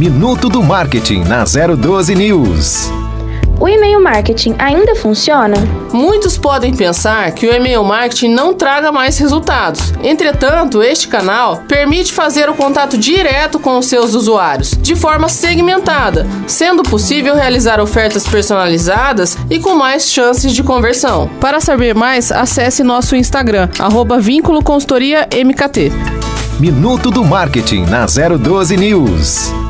Minuto do Marketing na 012 News. O e-mail marketing ainda funciona? Muitos podem pensar que o e-mail marketing não traga mais resultados. Entretanto, este canal permite fazer o contato direto com os seus usuários, de forma segmentada, sendo possível realizar ofertas personalizadas e com mais chances de conversão. Para saber mais, acesse nosso Instagram, arroba Minuto do Marketing na 012 News.